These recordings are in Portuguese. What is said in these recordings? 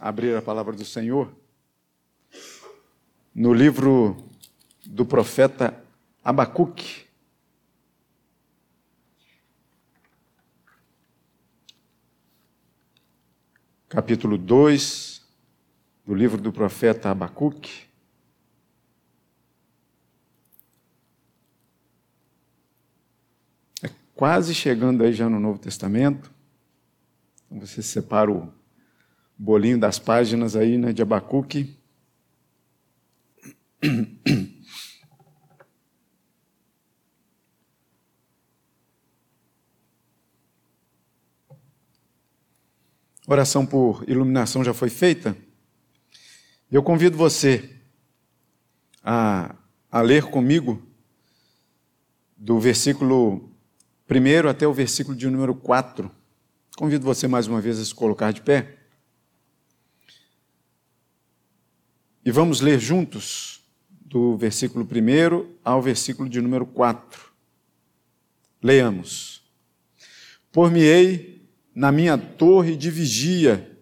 abrir a palavra do Senhor no livro do profeta Abacuque. Capítulo 2 do livro do profeta Abacuque. É quase chegando aí já no Novo Testamento. Então você separa o bolinho das páginas aí, né, de Abacuque. Oração por iluminação já foi feita? Eu convido você a, a ler comigo do versículo 1 até o versículo de número 4. Convido você mais uma vez a se colocar de pé. E vamos ler juntos do versículo 1 ao versículo de número 4. Leamos. Por-me-ei na minha torre de vigia,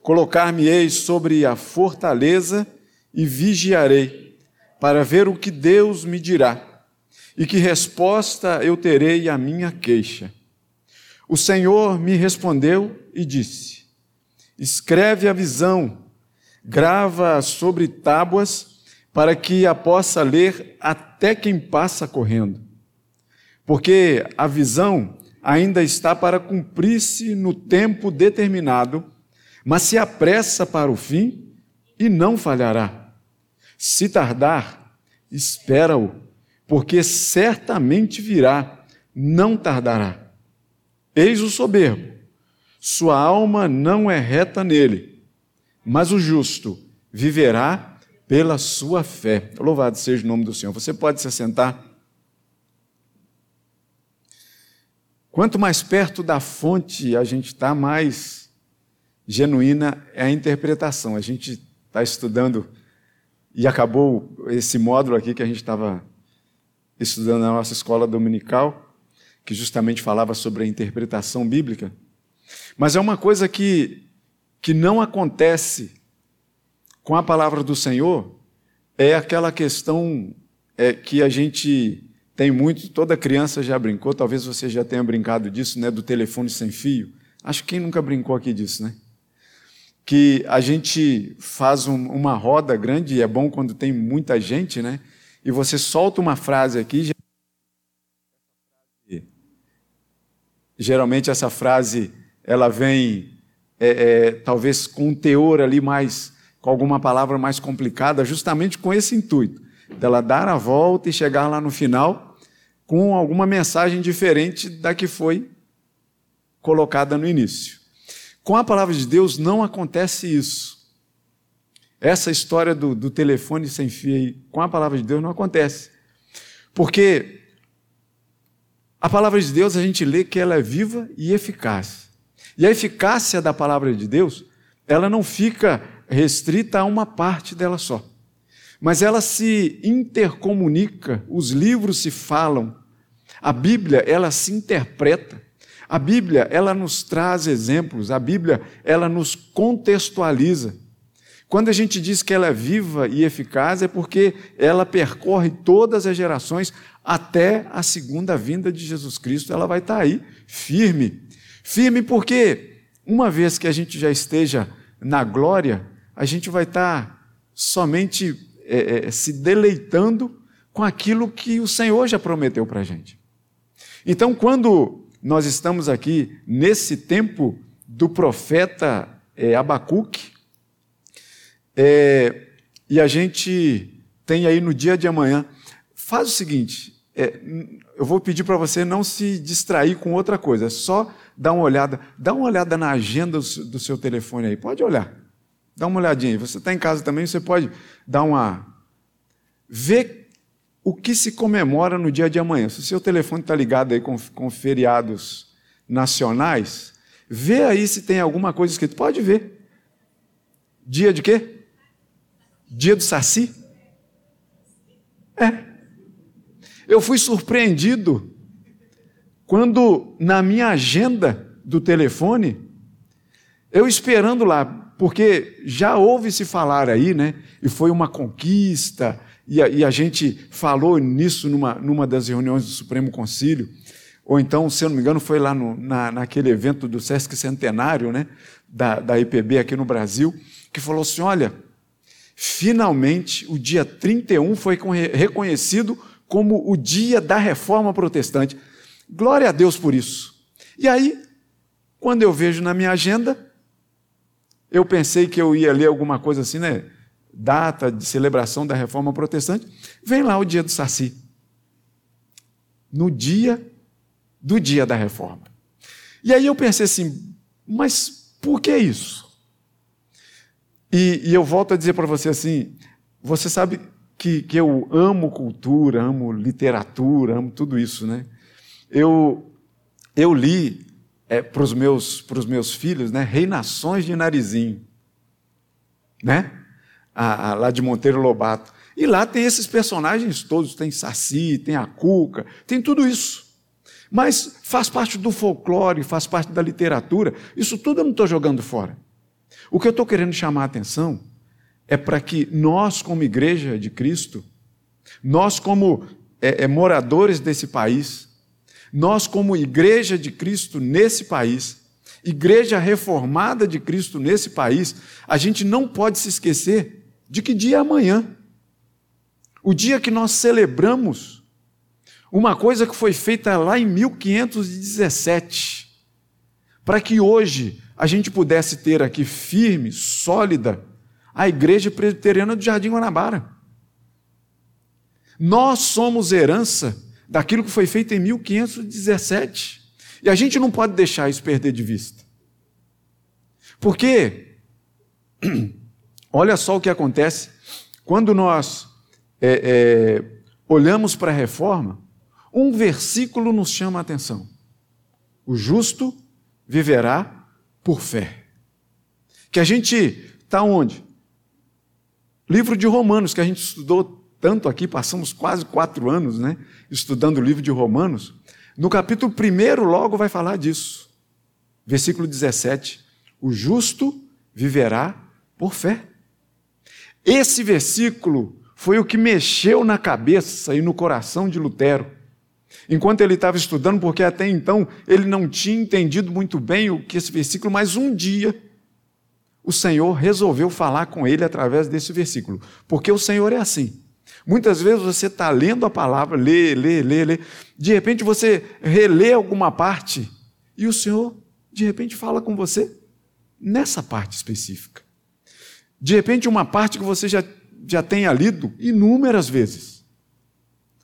colocar-me-ei sobre a fortaleza e vigiarei, para ver o que Deus me dirá, e que resposta eu terei à minha queixa. O Senhor me respondeu e disse: Escreve a visão grava sobre tábuas para que a possa ler até quem passa correndo. Porque a visão ainda está para cumprir-se no tempo determinado, mas se apressa para o fim e não falhará. Se tardar, espera-o, porque certamente virá, não tardará. Eis o soberbo, sua alma não é reta nele mas o justo viverá pela sua fé. Louvado seja o nome do Senhor. Você pode se assentar. Quanto mais perto da fonte a gente está, mais genuína é a interpretação. A gente está estudando e acabou esse módulo aqui que a gente estava estudando na nossa escola dominical, que justamente falava sobre a interpretação bíblica. Mas é uma coisa que que não acontece com a palavra do Senhor é aquela questão é, que a gente tem muito, toda criança já brincou, talvez você já tenha brincado disso, né, do telefone sem fio. Acho que quem nunca brincou aqui disso, né? Que a gente faz um, uma roda grande, e é bom quando tem muita gente, né? E você solta uma frase aqui, geralmente essa frase ela vem é, é, talvez com um teor ali mais, com alguma palavra mais complicada, justamente com esse intuito, dela dar a volta e chegar lá no final com alguma mensagem diferente da que foi colocada no início. Com a palavra de Deus não acontece isso. Essa história do, do telefone sem fio aí, com a palavra de Deus não acontece. Porque a palavra de Deus a gente lê que ela é viva e eficaz. E a eficácia da palavra de Deus, ela não fica restrita a uma parte dela só. Mas ela se intercomunica, os livros se falam, a Bíblia, ela se interpreta. A Bíblia, ela nos traz exemplos, a Bíblia, ela nos contextualiza. Quando a gente diz que ela é viva e eficaz, é porque ela percorre todas as gerações até a segunda vinda de Jesus Cristo. Ela vai estar aí, firme, Firme porque, uma vez que a gente já esteja na glória, a gente vai estar somente é, é, se deleitando com aquilo que o Senhor já prometeu para a gente. Então, quando nós estamos aqui nesse tempo do profeta é, Abacuque, é, e a gente tem aí no dia de amanhã, faz o seguinte: é, eu vou pedir para você não se distrair com outra coisa, é só dar uma olhada, dá uma olhada na agenda do seu telefone aí, pode olhar, dá uma olhadinha aí. Você está em casa também, você pode dar uma. ver o que se comemora no dia de amanhã. Se o seu telefone está ligado aí com, com feriados nacionais, vê aí se tem alguma coisa escrita. Pode ver. Dia de quê? Dia do Saci? É. Eu fui surpreendido quando na minha agenda do telefone, eu esperando lá, porque já ouve se falar aí, né? E foi uma conquista, e a, e a gente falou nisso numa, numa das reuniões do Supremo Concílio, ou então, se eu não me engano, foi lá no, na, naquele evento do Sesc Centenário, né? Da, da IPB aqui no Brasil, que falou assim: olha, finalmente o dia 31 foi reconhecido como o dia da reforma protestante. Glória a Deus por isso. E aí, quando eu vejo na minha agenda, eu pensei que eu ia ler alguma coisa assim, né? Data de celebração da reforma protestante. Vem lá o dia do Saci. No dia do dia da reforma. E aí eu pensei assim, mas por que isso? E, e eu volto a dizer para você assim: você sabe que, que eu amo cultura, amo literatura, amo tudo isso, né? Eu, eu li é, para os meus, meus filhos, né? Reinações de Narizinho, né? A, a, lá de Monteiro Lobato. E lá tem esses personagens todos, tem Saci, tem a Cuca, tem tudo isso. Mas faz parte do folclore, faz parte da literatura. Isso tudo eu não estou jogando fora. O que eu estou querendo chamar a atenção é para que nós, como igreja de Cristo, nós, como é, é, moradores desse país, nós, como igreja de Cristo nesse país, igreja reformada de Cristo nesse país, a gente não pode se esquecer de que dia é amanhã. O dia que nós celebramos uma coisa que foi feita lá em 1517, para que hoje a gente pudesse ter aqui firme, sólida, a igreja presbiteriana do Jardim Guanabara. Nós somos herança daquilo que foi feito em 1517. E a gente não pode deixar isso perder de vista. Porque, olha só o que acontece quando nós é, é, olhamos para a reforma, um versículo nos chama a atenção: o justo viverá por fé. Que a gente está onde? Livro de Romanos, que a gente estudou tanto aqui, passamos quase quatro anos né, estudando o livro de Romanos, no capítulo 1 logo vai falar disso. Versículo 17: O justo viverá por fé. Esse versículo foi o que mexeu na cabeça e no coração de Lutero. Enquanto ele estava estudando, porque até então ele não tinha entendido muito bem o que esse versículo, mas um dia o Senhor resolveu falar com ele através desse versículo. Porque o Senhor é assim. Muitas vezes você está lendo a palavra, lê, lê, lê, lê. De repente você relê alguma parte e o Senhor, de repente, fala com você nessa parte específica. De repente, uma parte que você já, já tenha lido inúmeras vezes.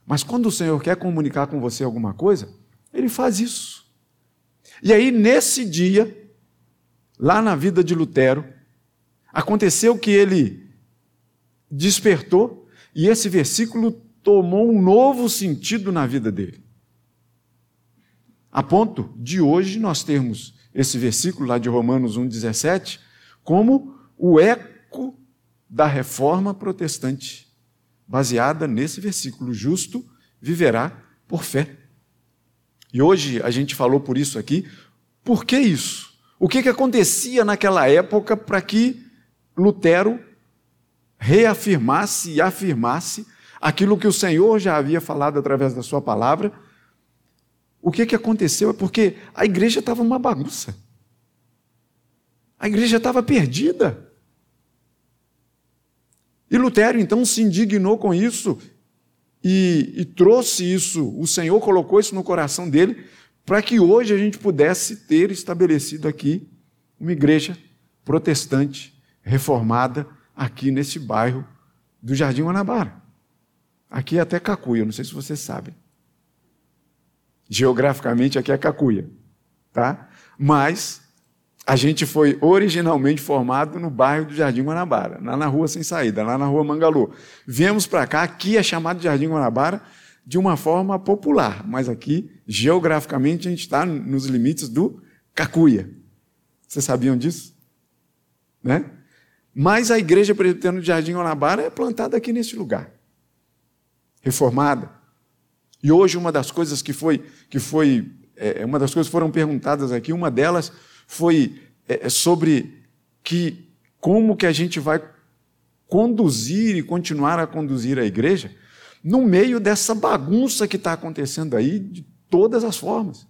Mas quando o Senhor quer comunicar com você alguma coisa, ele faz isso. E aí, nesse dia, lá na vida de Lutero, aconteceu que ele despertou e esse versículo tomou um novo sentido na vida dele. A ponto de hoje nós termos esse versículo lá de Romanos 1,17 como o eco da reforma protestante, baseada nesse versículo: justo viverá por fé. E hoje a gente falou por isso aqui. Por que isso? O que, que acontecia naquela época para que Lutero reafirmasse e afirmasse aquilo que o Senhor já havia falado através da sua palavra. O que, que aconteceu é porque a igreja estava uma bagunça. A igreja estava perdida. E Lutero então se indignou com isso e, e, trouxe isso, o Senhor colocou isso no coração dele, para que hoje a gente pudesse ter estabelecido aqui uma igreja protestante, reformada, aqui nesse bairro do Jardim Guanabara. Aqui é até Cacuia, não sei se vocês sabem. Geograficamente aqui é Cacuia, tá? Mas a gente foi originalmente formado no bairro do Jardim Guanabara, lá na rua sem saída, lá na rua Mangalô. Viemos para cá, aqui é chamado Jardim Guanabara de uma forma popular, mas aqui, geograficamente, a gente está nos limites do Cacuia. Vocês sabiam disso? Né? Mas a igreja presbiteriana do Jardim Guanabara é plantada aqui nesse lugar, reformada. E hoje uma das coisas que foi, que foi é, uma das coisas foram perguntadas aqui, uma delas foi é, é sobre que como que a gente vai conduzir e continuar a conduzir a igreja no meio dessa bagunça que está acontecendo aí de todas as formas.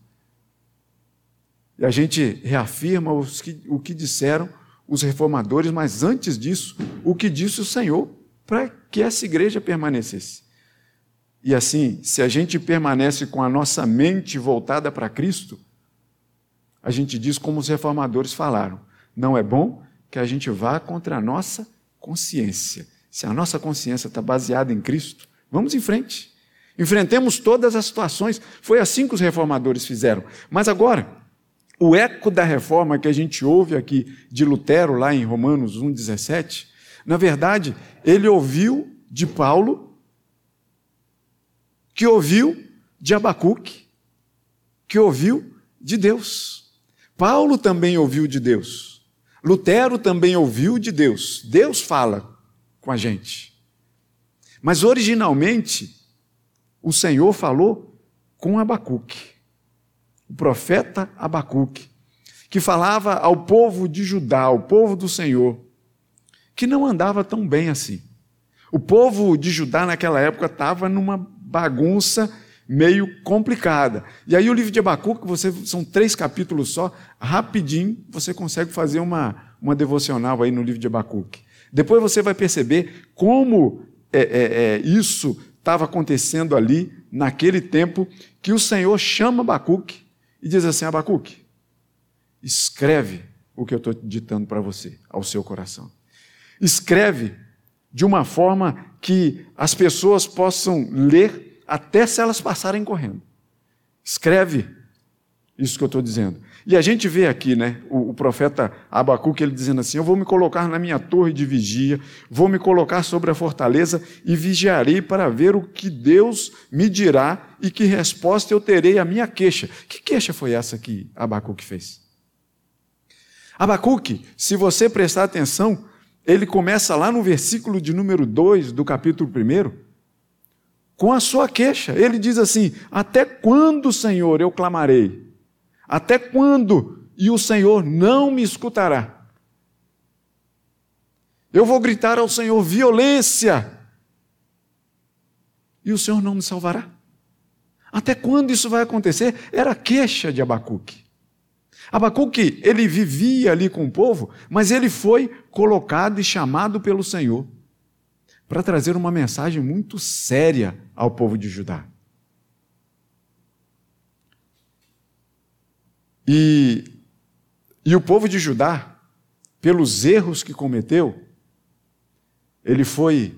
E a gente reafirma que, o que disseram os reformadores, mas antes disso, o que disse o Senhor para que essa igreja permanecesse. E assim, se a gente permanece com a nossa mente voltada para Cristo, a gente diz como os reformadores falaram: não é bom que a gente vá contra a nossa consciência. Se a nossa consciência está baseada em Cristo, vamos em frente. Enfrentemos todas as situações. Foi assim que os reformadores fizeram. Mas agora, o eco da reforma que a gente ouve aqui de Lutero, lá em Romanos 1,17, na verdade, ele ouviu de Paulo, que ouviu de Abacuque, que ouviu de Deus. Paulo também ouviu de Deus. Lutero também ouviu de Deus. Deus fala com a gente. Mas originalmente, o Senhor falou com Abacuque, o profeta Abacuque, que falava ao povo de Judá, ao povo do Senhor, que não andava tão bem assim. O povo de Judá naquela época estava numa bagunça meio complicada. E aí o livro de Abacuque, você, são três capítulos só, rapidinho você consegue fazer uma, uma devocional aí no livro de Abacuque. Depois você vai perceber como é, é, é, isso estava acontecendo ali, naquele tempo, que o Senhor chama Abacuque e diz assim: Abacuque, escreve o que eu estou ditando para você, ao seu coração. Escreve de uma forma que as pessoas possam ler até se elas passarem correndo. Escreve isso que eu estou dizendo. E a gente vê aqui, né, o, o profeta Abacuque, ele dizendo assim: Eu vou me colocar na minha torre de vigia, vou me colocar sobre a fortaleza e vigiarei para ver o que Deus me dirá e que resposta eu terei à minha queixa. Que queixa foi essa que Abacuque fez? Abacuque, se você prestar atenção, ele começa lá no versículo de número 2 do capítulo 1, com a sua queixa. Ele diz assim: Até quando, Senhor, eu clamarei? Até quando? E o Senhor não me escutará. Eu vou gritar ao Senhor violência. E o Senhor não me salvará. Até quando isso vai acontecer? Era a queixa de Abacuque. Abacuque, ele vivia ali com o povo, mas ele foi colocado e chamado pelo Senhor para trazer uma mensagem muito séria ao povo de Judá. E, e o povo de Judá, pelos erros que cometeu, ele foi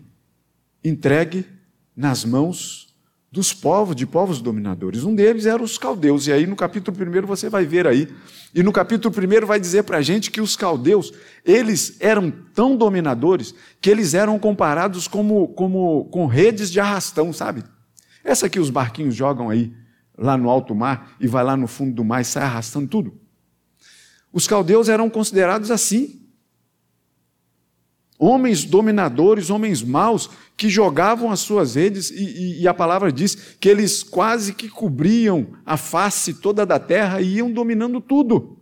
entregue nas mãos dos povos, de povos dominadores. Um deles era os caldeus. E aí no capítulo 1 você vai ver aí. E no capítulo 1 vai dizer para a gente que os caldeus, eles eram tão dominadores que eles eram comparados como, como com redes de arrastão, sabe? Essa que os barquinhos jogam aí lá no alto mar e vai lá no fundo do mar e sai arrastando tudo. Os caldeus eram considerados assim. Homens dominadores, homens maus, que jogavam as suas redes, e, e, e, a palavra diz que eles quase que cobriam a face toda da terra e iam dominando tudo.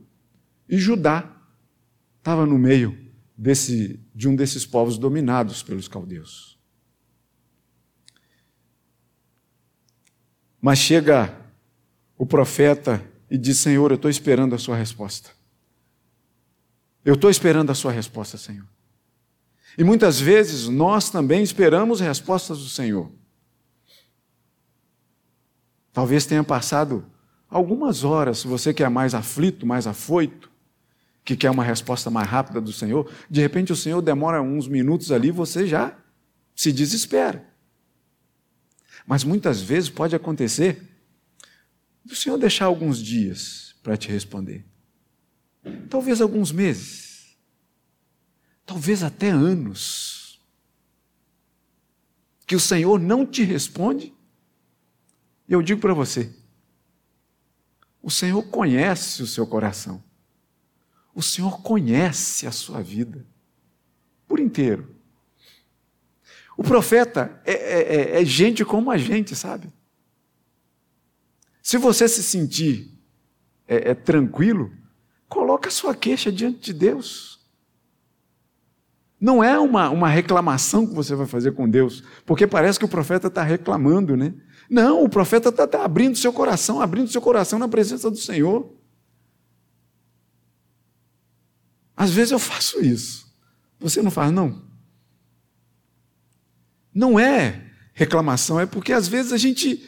E Judá estava no meio desse, de um desses povos dominados pelos caldeus. Mas chega o profeta e diz: Senhor, eu estou esperando a sua resposta. Eu estou esperando a sua resposta, Senhor. E muitas vezes nós também esperamos respostas do Senhor. Talvez tenha passado algumas horas, você quer mais aflito, mais afoito, que quer uma resposta mais rápida do Senhor, de repente o Senhor demora uns minutos ali, você já se desespera. Mas muitas vezes pode acontecer do Senhor deixar alguns dias para te responder. Talvez alguns meses. Talvez até anos. Que o Senhor não te responde. E eu digo para você: o Senhor conhece o seu coração. O Senhor conhece a sua vida por inteiro. O profeta é, é, é, é gente como a gente, sabe? Se você se sentir é, é, tranquilo, coloca a sua queixa diante de Deus. Não é uma, uma reclamação que você vai fazer com Deus, porque parece que o profeta está reclamando, né? Não, o profeta está tá abrindo seu coração, abrindo seu coração na presença do Senhor. Às vezes eu faço isso. Você não faz, não? Não é reclamação, é porque às vezes a gente,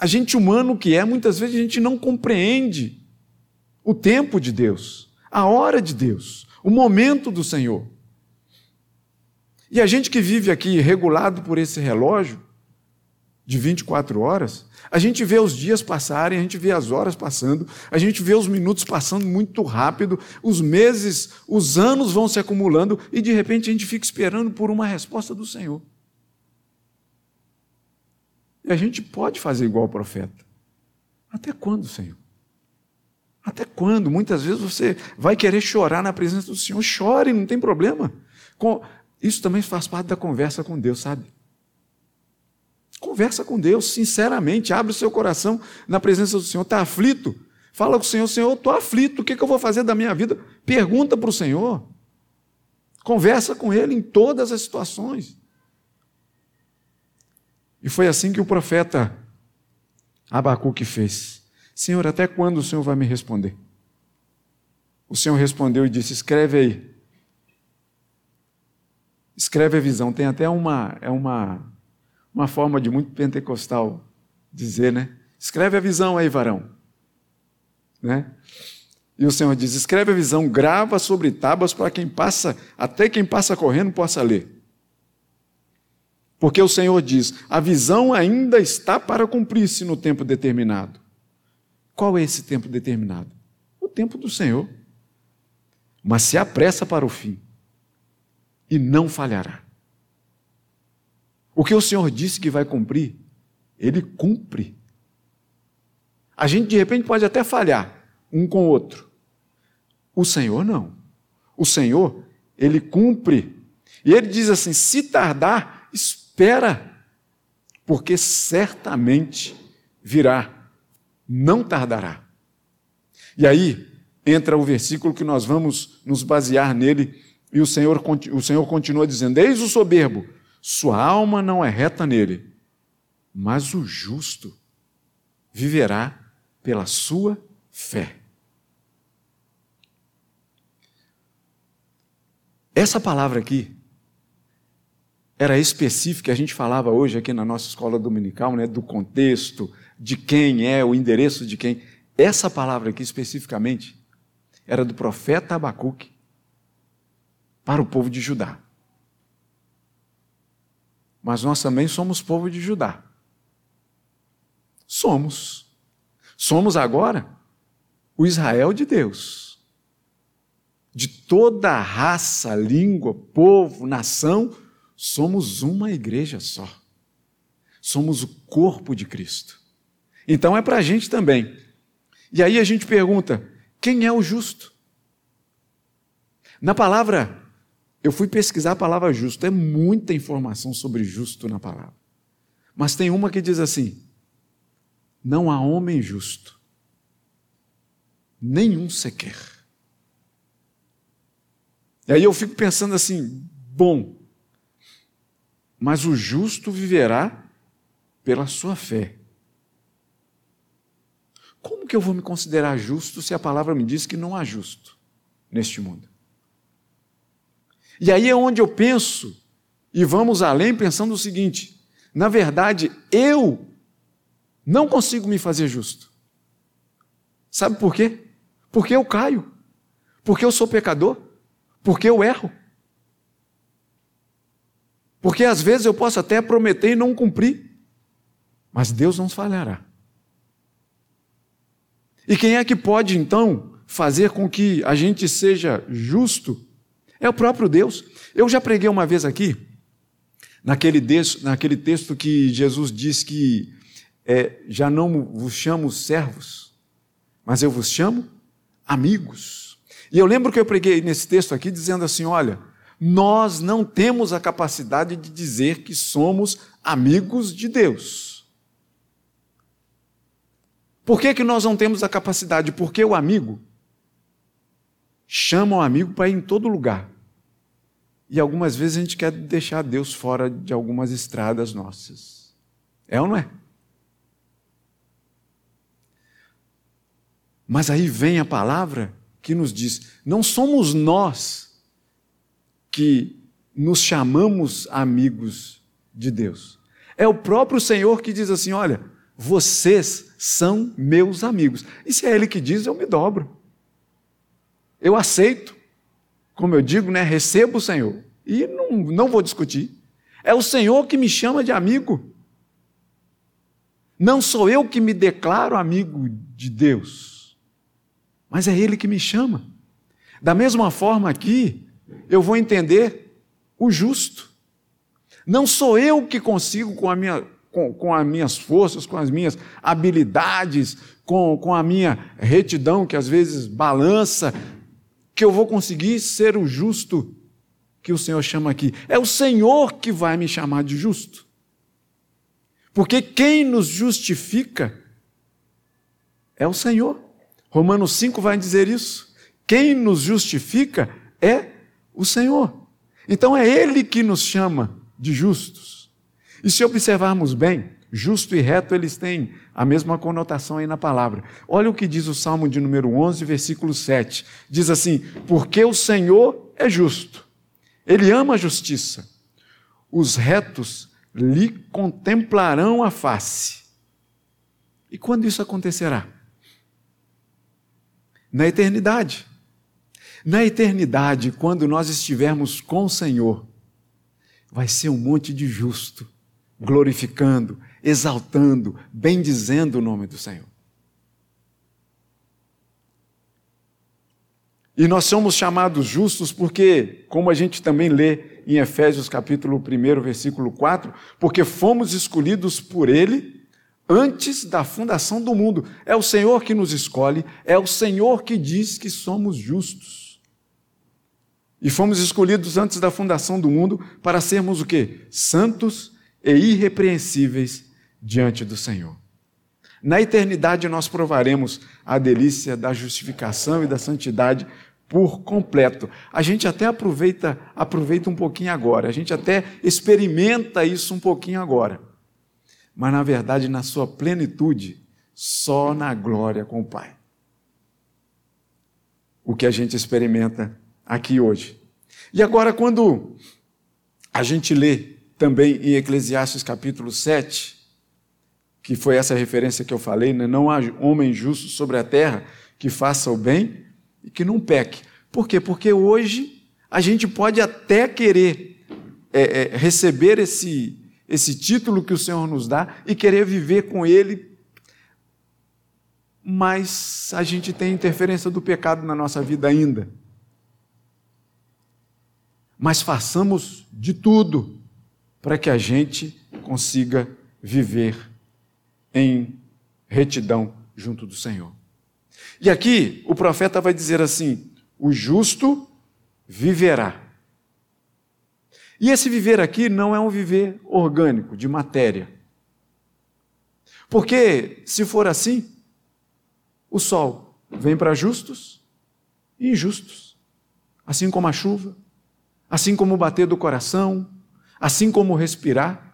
a gente humano que é, muitas vezes a gente não compreende o tempo de Deus, a hora de Deus, o momento do Senhor. E a gente que vive aqui regulado por esse relógio de 24 horas, a gente vê os dias passarem, a gente vê as horas passando, a gente vê os minutos passando muito rápido, os meses, os anos vão se acumulando e de repente a gente fica esperando por uma resposta do Senhor. E a gente pode fazer igual o profeta. Até quando, Senhor? Até quando? Muitas vezes você vai querer chorar na presença do Senhor. Chore, não tem problema. Isso também faz parte da conversa com Deus, sabe? Conversa com Deus, sinceramente, abre o seu coração na presença do Senhor. Está aflito? Fala com o Senhor, Senhor, estou aflito, o que, que eu vou fazer da minha vida? Pergunta para o Senhor. Conversa com Ele em todas as situações. E foi assim que o profeta Abacuque fez. Senhor, até quando o Senhor vai me responder? O Senhor respondeu e disse: Escreve aí. Escreve a visão. Tem até uma, é uma, uma forma de muito pentecostal dizer, né? Escreve a visão aí, varão. Né? E o Senhor diz: Escreve a visão, grava sobre tábuas para quem passa, até quem passa correndo possa ler. Porque o Senhor diz: a visão ainda está para cumprir-se no tempo determinado. Qual é esse tempo determinado? O tempo do Senhor. Mas se apressa para o fim e não falhará. O que o Senhor disse que vai cumprir, ele cumpre. A gente de repente pode até falhar um com o outro. O Senhor não. O Senhor, ele cumpre. E ele diz assim: se tardar, espera, porque certamente virá não tardará. E aí entra o versículo que nós vamos nos basear nele, e o Senhor, o Senhor continua dizendo: Eis o soberbo, sua alma não é reta nele, mas o justo viverá pela sua fé. Essa palavra aqui era específica, a gente falava hoje aqui na nossa escola dominical, né, do contexto, de quem é, o endereço de quem. Essa palavra aqui especificamente era do profeta Abacuque para o povo de Judá. Mas nós também somos povo de Judá. Somos. Somos agora o Israel de Deus. De toda a raça, língua, povo, nação, somos uma igreja só. Somos o corpo de Cristo. Então é para a gente também. E aí a gente pergunta: quem é o justo? Na palavra, eu fui pesquisar a palavra justo, é muita informação sobre justo na palavra. Mas tem uma que diz assim: não há homem justo, nenhum sequer. E aí eu fico pensando assim: bom, mas o justo viverá pela sua fé. Como que eu vou me considerar justo se a palavra me diz que não há justo neste mundo? E aí é onde eu penso, e vamos além pensando o seguinte: na verdade, eu não consigo me fazer justo. Sabe por quê? Porque eu caio, porque eu sou pecador, porque eu erro. Porque às vezes eu posso até prometer e não cumprir, mas Deus não falhará. E quem é que pode então fazer com que a gente seja justo? É o próprio Deus. Eu já preguei uma vez aqui, naquele, texto, naquele texto que Jesus diz que é, já não vos chamo servos, mas eu vos chamo amigos. E eu lembro que eu preguei nesse texto aqui dizendo assim: olha, nós não temos a capacidade de dizer que somos amigos de Deus. Por que, que nós não temos a capacidade? Porque o amigo chama o amigo para ir em todo lugar. E algumas vezes a gente quer deixar Deus fora de algumas estradas nossas. É ou não é? Mas aí vem a palavra que nos diz: não somos nós que nos chamamos amigos de Deus. É o próprio Senhor que diz assim: olha, vocês são meus amigos. E se é Ele que diz, eu me dobro. Eu aceito como eu digo, né, recebo o Senhor. E não, não vou discutir. É o Senhor que me chama de amigo. Não sou eu que me declaro amigo de Deus, mas é Ele que me chama. Da mesma forma aqui, eu vou entender o justo. Não sou eu que consigo, com, a minha, com, com as minhas forças, com as minhas habilidades, com, com a minha retidão, que às vezes balança, que eu vou conseguir ser o justo que o Senhor chama aqui. É o Senhor que vai me chamar de justo. Porque quem nos justifica é o Senhor. Romanos 5 vai dizer isso. Quem nos justifica é o Senhor. Então é Ele que nos chama de justos. E se observarmos bem, justo e reto, eles têm a mesma conotação aí na palavra. Olha o que diz o Salmo de número 11, versículo 7. Diz assim: Porque o Senhor é justo, ele ama a justiça, os retos lhe contemplarão a face. E quando isso acontecerá? Na eternidade. Na eternidade, quando nós estivermos com o Senhor, vai ser um monte de justo, glorificando, exaltando, bendizendo o nome do Senhor. E nós somos chamados justos porque, como a gente também lê em Efésios capítulo 1, versículo 4, porque fomos escolhidos por Ele antes da fundação do mundo. É o Senhor que nos escolhe, é o Senhor que diz que somos justos. E fomos escolhidos antes da fundação do mundo para sermos o quê? Santos e irrepreensíveis diante do Senhor. Na eternidade nós provaremos a delícia da justificação e da santidade por completo. A gente até aproveita, aproveita um pouquinho agora, a gente até experimenta isso um pouquinho agora. Mas na verdade, na sua plenitude, só na glória com o Pai. O que a gente experimenta aqui hoje. E agora, quando a gente lê também em Eclesiastes capítulo 7, que foi essa referência que eu falei, né? não há homem justo sobre a terra que faça o bem e que não peque. Por quê? Porque hoje a gente pode até querer é, é, receber esse, esse título que o Senhor nos dá e querer viver com ele, mas a gente tem interferência do pecado na nossa vida ainda. Mas façamos de tudo para que a gente consiga viver em retidão junto do Senhor. E aqui o profeta vai dizer assim: o justo viverá. E esse viver aqui não é um viver orgânico, de matéria. Porque, se for assim, o sol vem para justos e injustos, assim como a chuva, assim como o bater do coração, assim como respirar.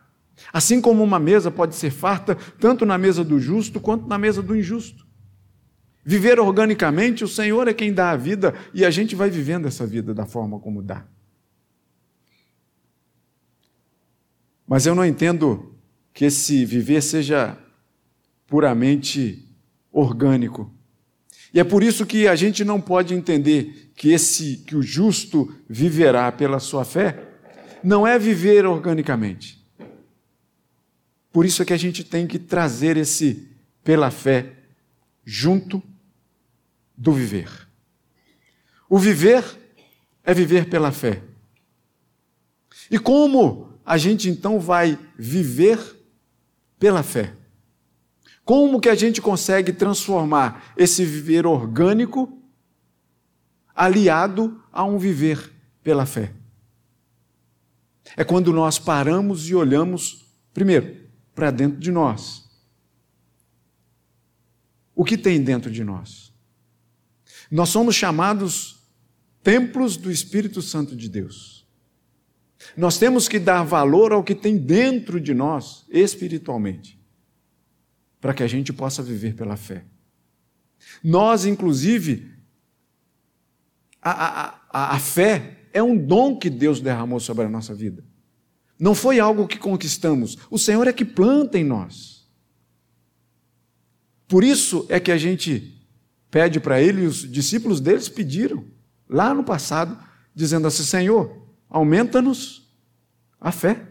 Assim como uma mesa pode ser farta, tanto na mesa do justo quanto na mesa do injusto. Viver organicamente, o Senhor é quem dá a vida e a gente vai vivendo essa vida da forma como dá. Mas eu não entendo que esse viver seja puramente orgânico. E é por isso que a gente não pode entender que esse que o justo viverá pela sua fé não é viver organicamente. Por isso é que a gente tem que trazer esse pela fé junto do viver. O viver é viver pela fé. E como a gente então vai viver pela fé? Como que a gente consegue transformar esse viver orgânico aliado a um viver pela fé? É quando nós paramos e olhamos, primeiro, para dentro de nós. O que tem dentro de nós? Nós somos chamados templos do Espírito Santo de Deus. Nós temos que dar valor ao que tem dentro de nós, espiritualmente, para que a gente possa viver pela fé. Nós, inclusive, a, a, a, a fé é um dom que Deus derramou sobre a nossa vida. Não foi algo que conquistamos. O Senhor é que planta em nós. Por isso é que a gente pede para Ele, e os discípulos deles pediram, lá no passado, dizendo assim: Senhor, aumenta-nos a fé.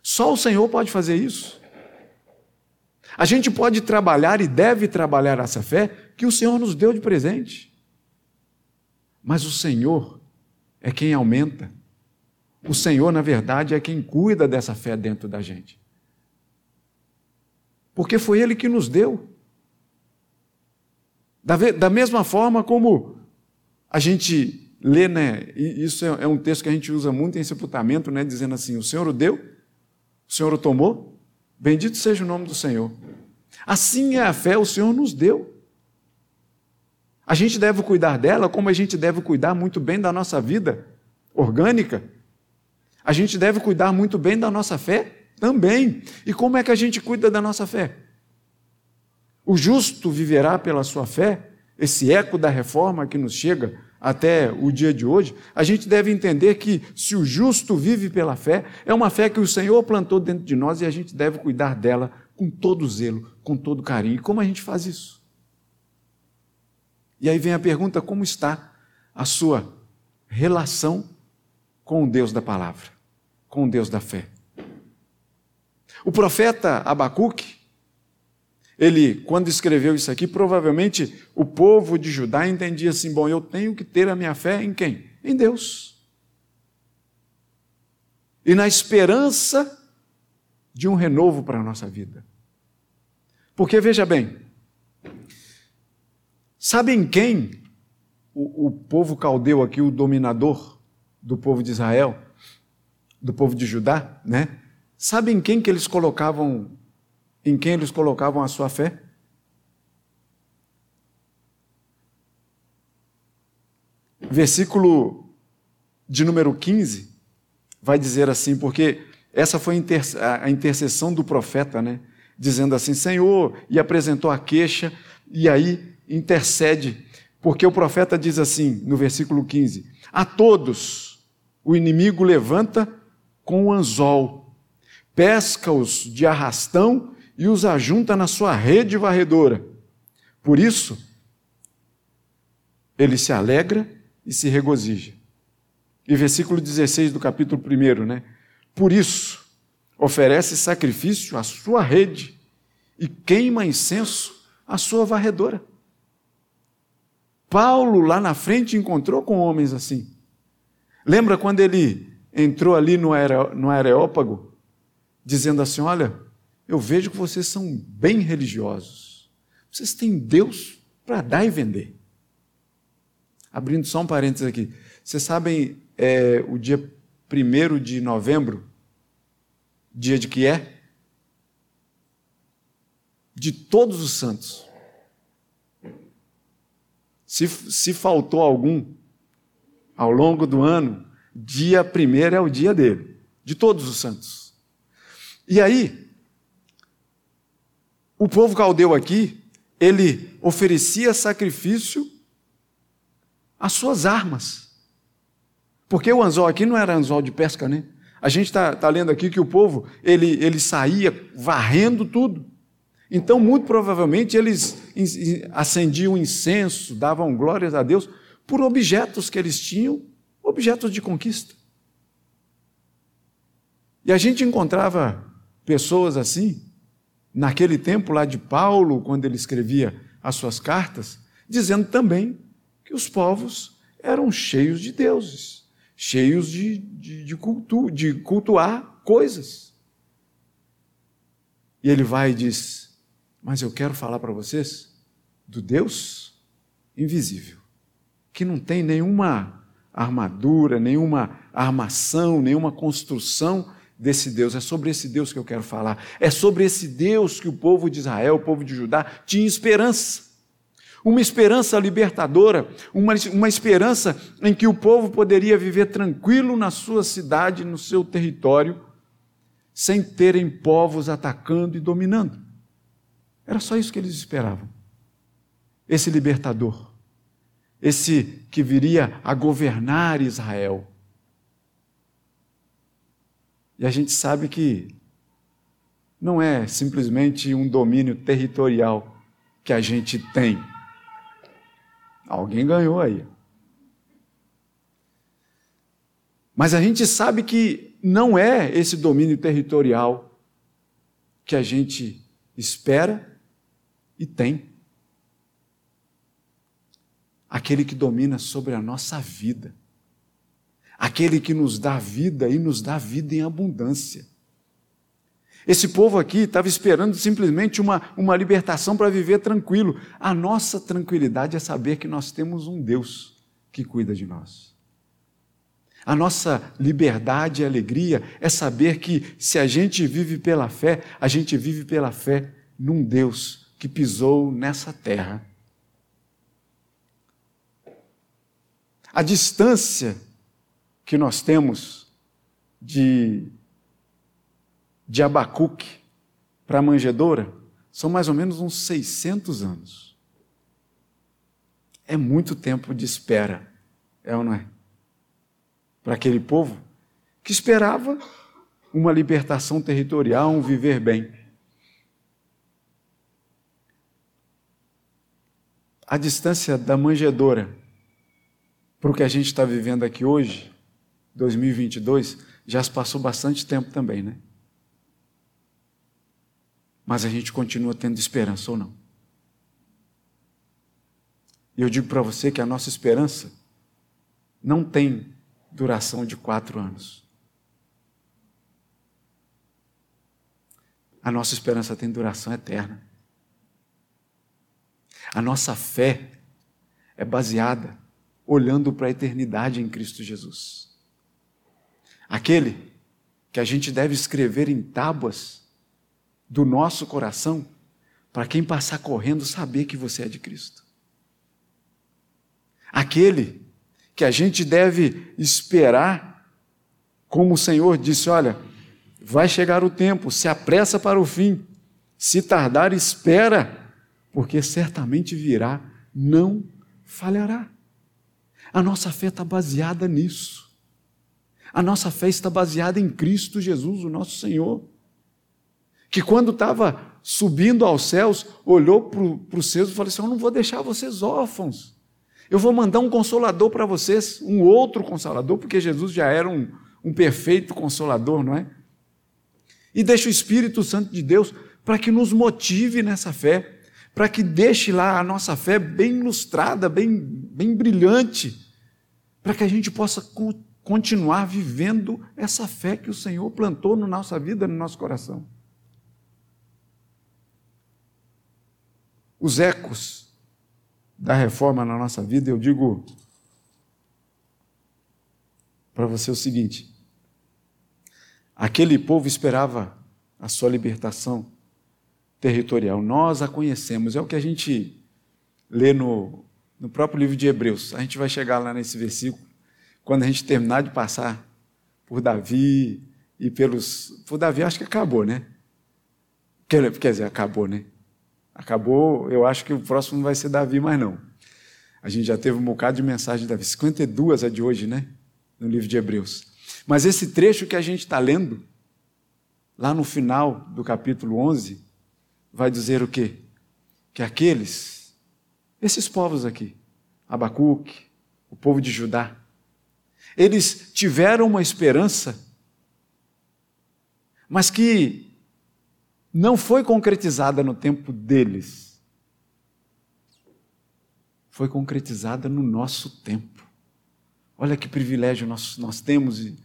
Só o Senhor pode fazer isso. A gente pode trabalhar e deve trabalhar essa fé que o Senhor nos deu de presente. Mas o Senhor é quem aumenta. O Senhor, na verdade, é quem cuida dessa fé dentro da gente. Porque foi Ele que nos deu. Da, da mesma forma como a gente lê, né? Isso é, é um texto que a gente usa muito em sepultamento, né? Dizendo assim: o Senhor o deu, o Senhor o tomou, bendito seja o nome do Senhor. Assim é a fé, o Senhor nos deu. A gente deve cuidar dela como a gente deve cuidar muito bem da nossa vida orgânica. A gente deve cuidar muito bem da nossa fé também. E como é que a gente cuida da nossa fé? O justo viverá pela sua fé, esse eco da reforma que nos chega até o dia de hoje, a gente deve entender que se o justo vive pela fé, é uma fé que o Senhor plantou dentro de nós e a gente deve cuidar dela com todo zelo, com todo carinho. E como a gente faz isso? E aí vem a pergunta: como está a sua relação com o Deus da palavra, com o Deus da fé? O profeta Abacuque, ele, quando escreveu isso aqui, provavelmente o povo de Judá entendia assim: bom, eu tenho que ter a minha fé em quem? Em Deus. E na esperança de um renovo para a nossa vida. Porque veja bem, Sabem quem o, o povo caldeu aqui, o dominador do povo de Israel, do povo de Judá, né? Sabem quem que eles colocavam, em quem eles colocavam a sua fé? Versículo de número 15 vai dizer assim, porque essa foi a intercessão do profeta, né? Dizendo assim: Senhor, e apresentou a queixa, e aí intercede, porque o profeta diz assim, no versículo 15: A todos o inimigo levanta com o anzol, pesca-os de arrastão e os ajunta na sua rede varredora. Por isso, ele se alegra e se regozija. E versículo 16 do capítulo 1, né? Por isso, oferece sacrifício à sua rede e queima incenso à sua varredora. Paulo, lá na frente, encontrou com homens assim. Lembra quando ele entrou ali no, no Areópago, dizendo assim: Olha, eu vejo que vocês são bem religiosos. Vocês têm Deus para dar e vender. Abrindo só um parênteses aqui. Vocês sabem é, o dia 1 de novembro, dia de que é? De todos os santos. Se, se faltou algum ao longo do ano, dia primeiro é o dia dele, de todos os santos. E aí, o povo caldeu aqui, ele oferecia sacrifício às suas armas. Porque o anzol aqui não era anzol de pesca, né? A gente está tá lendo aqui que o povo, ele, ele saía varrendo tudo. Então, muito provavelmente, eles acendiam incenso, davam glórias a Deus por objetos que eles tinham, objetos de conquista. E a gente encontrava pessoas assim, naquele tempo lá de Paulo, quando ele escrevia as suas cartas, dizendo também que os povos eram cheios de deuses, cheios de, de, de, cultu, de cultuar coisas. E ele vai e diz: mas eu quero falar para vocês do Deus invisível, que não tem nenhuma armadura, nenhuma armação, nenhuma construção desse Deus. É sobre esse Deus que eu quero falar. É sobre esse Deus que o povo de Israel, o povo de Judá, tinha esperança. uma esperança libertadora, uma, uma esperança em que o povo poderia viver tranquilo na sua cidade, no seu território, sem terem povos atacando e dominando. Era só isso que eles esperavam. Esse libertador, esse que viria a governar Israel. E a gente sabe que não é simplesmente um domínio territorial que a gente tem. Alguém ganhou aí. Mas a gente sabe que não é esse domínio territorial que a gente espera e tem. Aquele que domina sobre a nossa vida. Aquele que nos dá vida e nos dá vida em abundância. Esse povo aqui estava esperando simplesmente uma, uma libertação para viver tranquilo. A nossa tranquilidade é saber que nós temos um Deus que cuida de nós. A nossa liberdade e alegria é saber que se a gente vive pela fé, a gente vive pela fé num Deus que pisou nessa terra. A distância que nós temos de de Abacuque para a manjedoura são mais ou menos uns 600 anos. É muito tempo de espera, é ou não é? Para aquele povo que esperava uma libertação territorial, um viver bem. A distância da manjedoura para o que a gente está vivendo aqui hoje, 2022, já se passou bastante tempo também, né? mas a gente continua tendo esperança ou não. E eu digo para você que a nossa esperança não tem duração de quatro anos. A nossa esperança tem duração eterna. A nossa fé é baseada olhando para a eternidade em Cristo Jesus. Aquele que a gente deve escrever em tábuas do nosso coração para quem passar correndo saber que você é de Cristo. Aquele que a gente deve esperar, como o Senhor disse: olha, vai chegar o tempo, se apressa para o fim, se tardar, espera, porque certamente virá, não falhará. A nossa fé está baseada nisso. A nossa fé está baseada em Cristo Jesus, o nosso Senhor que quando estava subindo aos céus, olhou para os seus e falou assim: Eu não vou deixar vocês órfãos. Eu vou mandar um consolador para vocês, um outro consolador, porque Jesus já era um, um perfeito consolador, não é? E deixa o Espírito Santo de Deus para que nos motive nessa fé, para que deixe lá a nossa fé bem ilustrada, bem, bem brilhante, para que a gente possa continuar vivendo essa fé que o Senhor plantou na nossa vida, no nosso coração. os ecos da reforma na nossa vida, eu digo para você o seguinte: aquele povo esperava a sua libertação territorial, nós a conhecemos, é o que a gente lê no, no próprio livro de Hebreus. A gente vai chegar lá nesse versículo, quando a gente terminar de passar por Davi e pelos. Por Davi, acho que acabou, né? Quer, dizer, acabou, né? Acabou, eu acho que o próximo não vai ser Davi mais não. A gente já teve um bocado de mensagem de Davi. 52 é de hoje, né? No livro de Hebreus. Mas esse trecho que a gente está lendo, lá no final do capítulo 11, vai dizer o quê? Que aqueles, esses povos aqui, Abacuque, o povo de Judá, eles tiveram uma esperança, mas que não foi concretizada no tempo deles. Foi concretizada no nosso tempo. Olha que privilégio nós, nós temos e,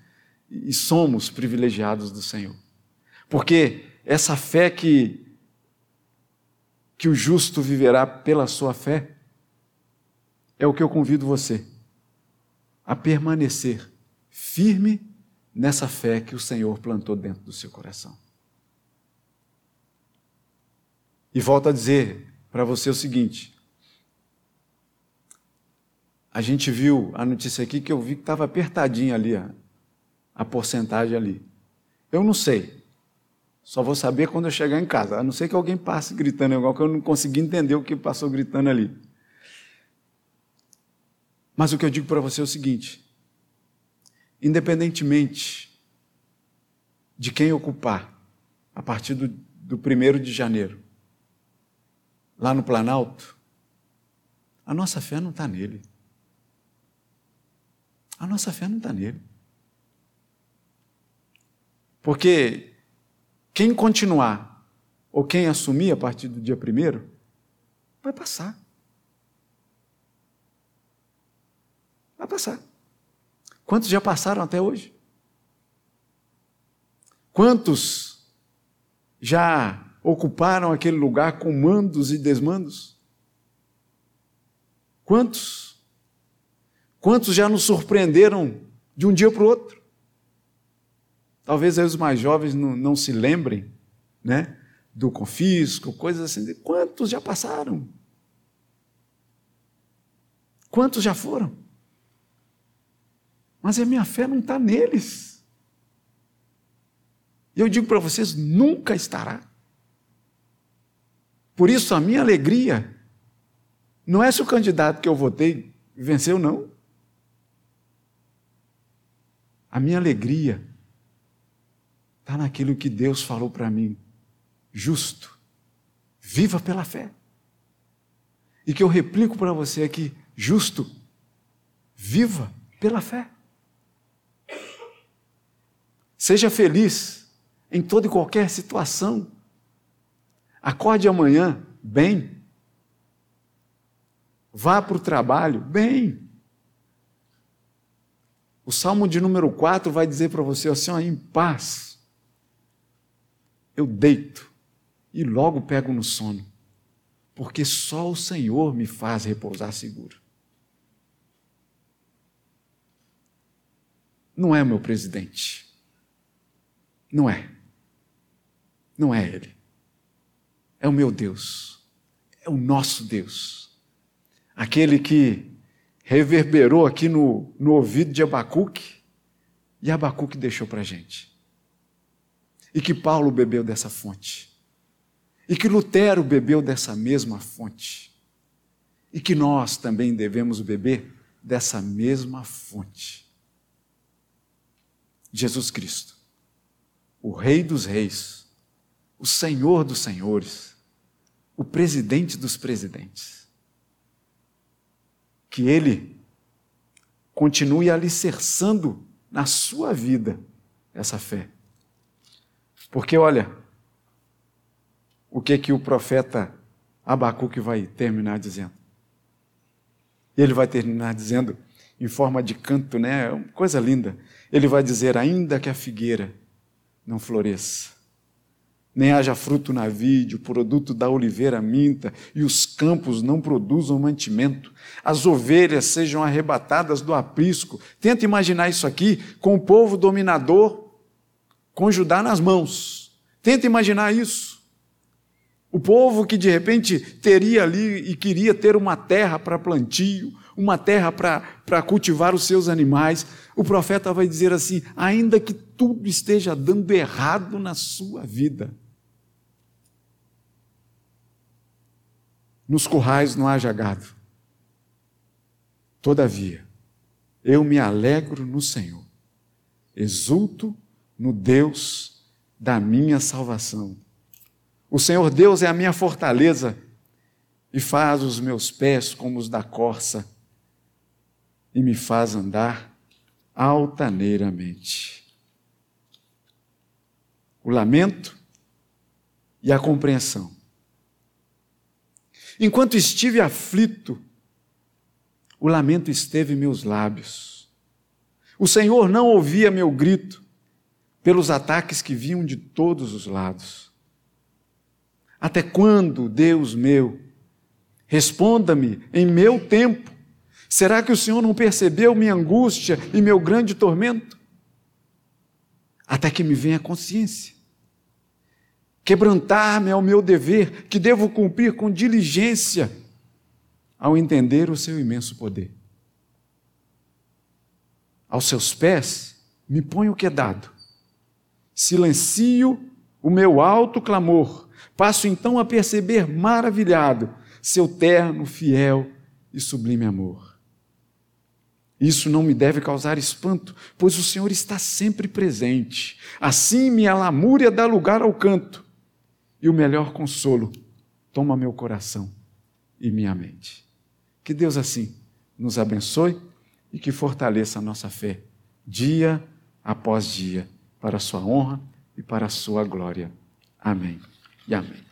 e somos privilegiados do Senhor. Porque essa fé que, que o justo viverá pela sua fé, é o que eu convido você a permanecer firme nessa fé que o Senhor plantou dentro do seu coração. E volto a dizer para você o seguinte: a gente viu a notícia aqui que eu vi que estava apertadinha ali a, a porcentagem ali. Eu não sei. Só vou saber quando eu chegar em casa. A não ser que alguém passe gritando igual que eu não consegui entender o que passou gritando ali. Mas o que eu digo para você é o seguinte: independentemente de quem ocupar a partir do, do primeiro de janeiro, lá no Planalto, a nossa fé não está nele. A nossa fé não está nele. Porque quem continuar ou quem assumir a partir do dia primeiro, vai passar. Vai passar. Quantos já passaram até hoje? Quantos já ocuparam aquele lugar com mandos e desmandos? Quantos? Quantos já nos surpreenderam de um dia para o outro? Talvez aí os mais jovens não, não se lembrem, né? Do confisco, coisas assim. Quantos já passaram? Quantos já foram? Mas a minha fé não está neles. E eu digo para vocês: nunca estará. Por isso, a minha alegria não é se o candidato que eu votei venceu, não. A minha alegria está naquilo que Deus falou para mim: justo, viva pela fé. E que eu replico para você aqui: justo, viva pela fé. Seja feliz em toda e qualquer situação. Acorde amanhã bem. Vá para o trabalho bem. O Salmo de número 4 vai dizer para você assim: ó, em paz, eu deito e logo pego no sono, porque só o Senhor me faz repousar seguro. Não é meu presidente. Não é. Não é Ele é o meu Deus, é o nosso Deus. Aquele que reverberou aqui no, no ouvido de Abacuque e Abacuque deixou para a gente. E que Paulo bebeu dessa fonte. E que Lutero bebeu dessa mesma fonte. E que nós também devemos beber dessa mesma fonte. Jesus Cristo, o Rei dos Reis o Senhor dos Senhores, o presidente dos presidentes. Que ele continue alicerçando na sua vida essa fé. Porque olha, o que que o profeta Abacuque vai terminar dizendo? Ele vai terminar dizendo, em forma de canto, né? Coisa linda. Ele vai dizer: ainda que a figueira não floresça, nem haja fruto na vide, o produto da oliveira minta, e os campos não produzam mantimento, as ovelhas sejam arrebatadas do aprisco. Tenta imaginar isso aqui com o povo dominador, com Judá nas mãos. Tenta imaginar isso. O povo que de repente teria ali e queria ter uma terra para plantio, uma terra para cultivar os seus animais, o profeta vai dizer assim: ainda que tudo esteja dando errado na sua vida, nos currais não haja gado. Todavia, eu me alegro no Senhor, exulto no Deus da minha salvação. O Senhor Deus é a minha fortaleza e faz os meus pés como os da corça e me faz andar altaneiramente. O lamento e a compreensão Enquanto estive aflito, o lamento esteve em meus lábios. O Senhor não ouvia meu grito pelos ataques que vinham de todos os lados. Até quando, Deus meu? Responda-me em meu tempo. Será que o Senhor não percebeu minha angústia e meu grande tormento? Até que me venha a consciência Quebrantar-me é o meu dever, que devo cumprir com diligência ao entender o seu imenso poder. aos seus pés, me ponho quedado. Silencio o meu alto clamor. Passo então a perceber maravilhado seu terno, fiel e sublime amor. Isso não me deve causar espanto, pois o Senhor está sempre presente. Assim minha lamúria dá lugar ao canto, e o melhor consolo toma meu coração e minha mente. Que Deus assim nos abençoe e que fortaleça a nossa fé, dia após dia, para a sua honra e para a sua glória. Amém e amém.